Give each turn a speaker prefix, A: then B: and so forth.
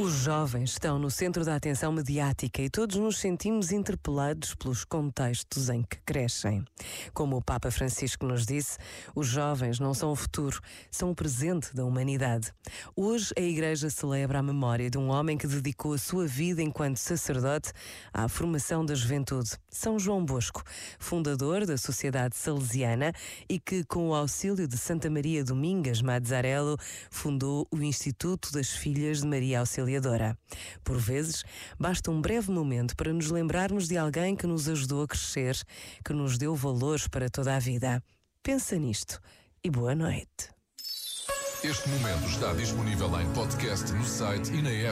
A: Os jovens estão no centro da atenção mediática e todos nos sentimos interpelados pelos contextos em que crescem. Como o Papa Francisco nos disse, os jovens não são o futuro, são o presente da humanidade. Hoje a Igreja celebra a memória de um homem que dedicou a sua vida enquanto sacerdote à formação da juventude, São João Bosco, fundador da Sociedade Salesiana e que, com o auxílio de Santa Maria Domingas Mazzarello, fundou o Instituto das Filhas de Maria Auxiliadora auxiliadora. Por vezes, basta um breve momento para nos lembrarmos de alguém que nos ajudou a crescer, que nos deu valores para toda a vida. Pensa nisto e boa noite.
B: Este momento está disponível em podcast no site e na app.